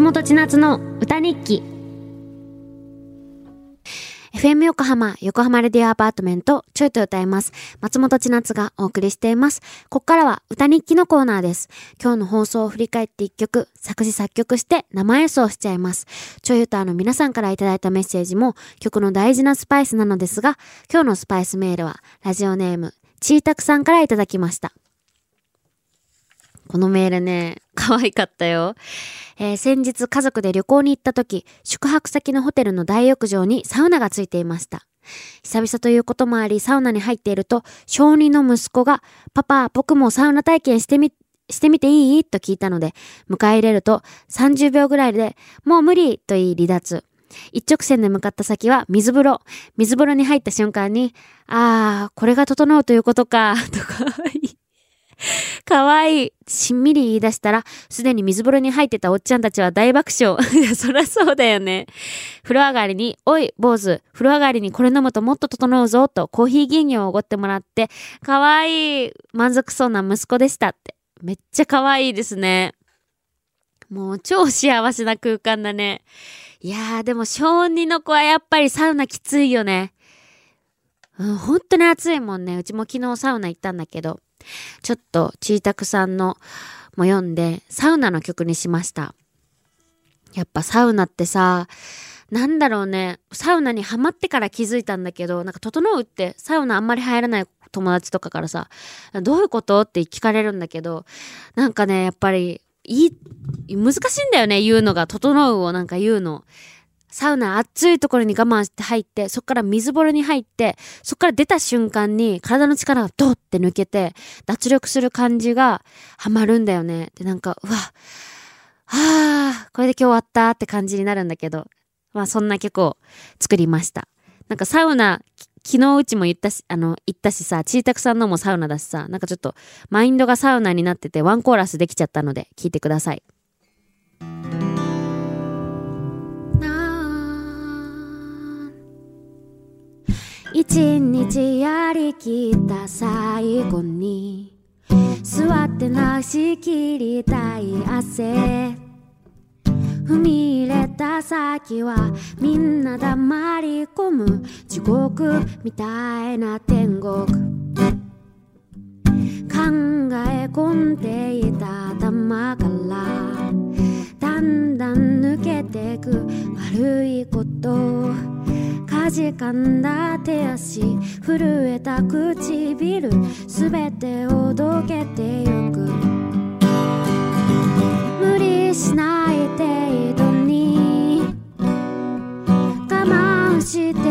千夏の歌日記 FM 横浜、横浜レディオアパートメント、ちょいと歌います。松本千夏がお送りしています。こっからは歌日記のコーナーです。今日の放送を振り返って一曲、作詞作曲して生演奏しちゃいます。ちょい歌の皆さんからいただいたメッセージも曲の大事なスパイスなのですが、今日のスパイスメールはラジオネーム、ちーたくさんからいただきました。このメールね、可愛かったよ。えー、先日家族で旅行に行った時、宿泊先のホテルの大浴場にサウナがついていました。久々ということもあり、サウナに入っていると、小児の息子が、パパ、僕もサウナ体験してみ、してみていい？と聞いたので、迎え入れると30秒ぐらいで、もう無理と言い離脱。一直線で向かった先は水風呂。水風呂に入った瞬間に、ああ、これが整うということか、とかかわいい。しんみり言い出したら、すでに水風呂に入ってたおっちゃんたちは大爆笑。そりゃそうだよね。風呂上がりに、おい、坊主、風呂上がりにこれ飲むともっと整うぞ、とコーヒー牛乳をおごってもらって、かわいい。満足そうな息子でしたって。めっちゃかわいいですね。もう超幸せな空間だね。いやー、でも小児の子はやっぱりサウナきついよね。うん、本当に暑いもんね。うちも昨日サウナ行ったんだけど。ちょっとちーたくさんのも読んで、サウナの曲にしました。やっぱサウナってさ、なんだろうね、サウナにハマってから気づいたんだけど、なんか整うってサウナあんまり入らない友達とかからさ、どういうことって聞かれるんだけど、なんかね、やっぱり、いい、難しいんだよね、言うのが。整うをなんか言うの。サウナ暑いところに我慢して入って、そっから水風呂に入って、そっから出た瞬間に体の力がドッて抜けて、脱力する感じがハマるんだよね。で、なんか、うわ、はあ、これで今日終わったって感じになるんだけど、まあそんな曲を作りました。なんかサウナ、昨日うちも言ったし、あの、言ったしさ、ちーたくさんのもサウナだしさ、なんかちょっとマインドがサウナになっててワンコーラスできちゃったので聞いてください。一日やりきった最後に座ってなしきりたい汗。踏み入れた先はみんな黙り込む地獄みたいな天国。考え込んでいた頭からだんだん抜けてく悪いこと。じかんだ手足震えた唇すべてをどけてゆく。無理しない程度に。我慢して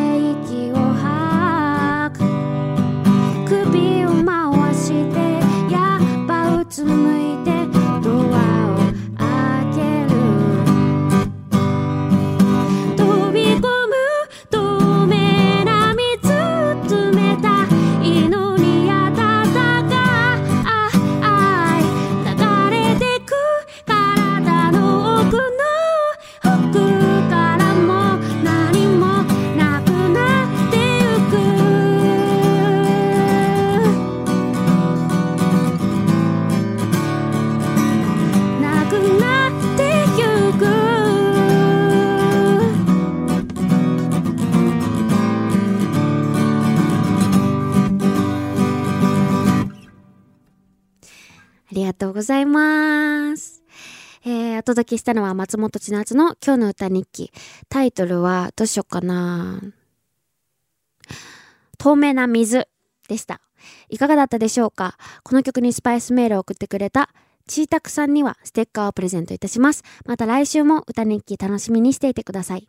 りがとうございます。えー、お届けしたのは松本千夏の今日の歌日記。タイトルはどうしようかな。透明な水でした。いかがだったでしょうか？この曲にスパイスメールを送ってくれたちーたくさんにはステッカーをプレゼントいたします。また来週も歌日記楽しみにしていてください。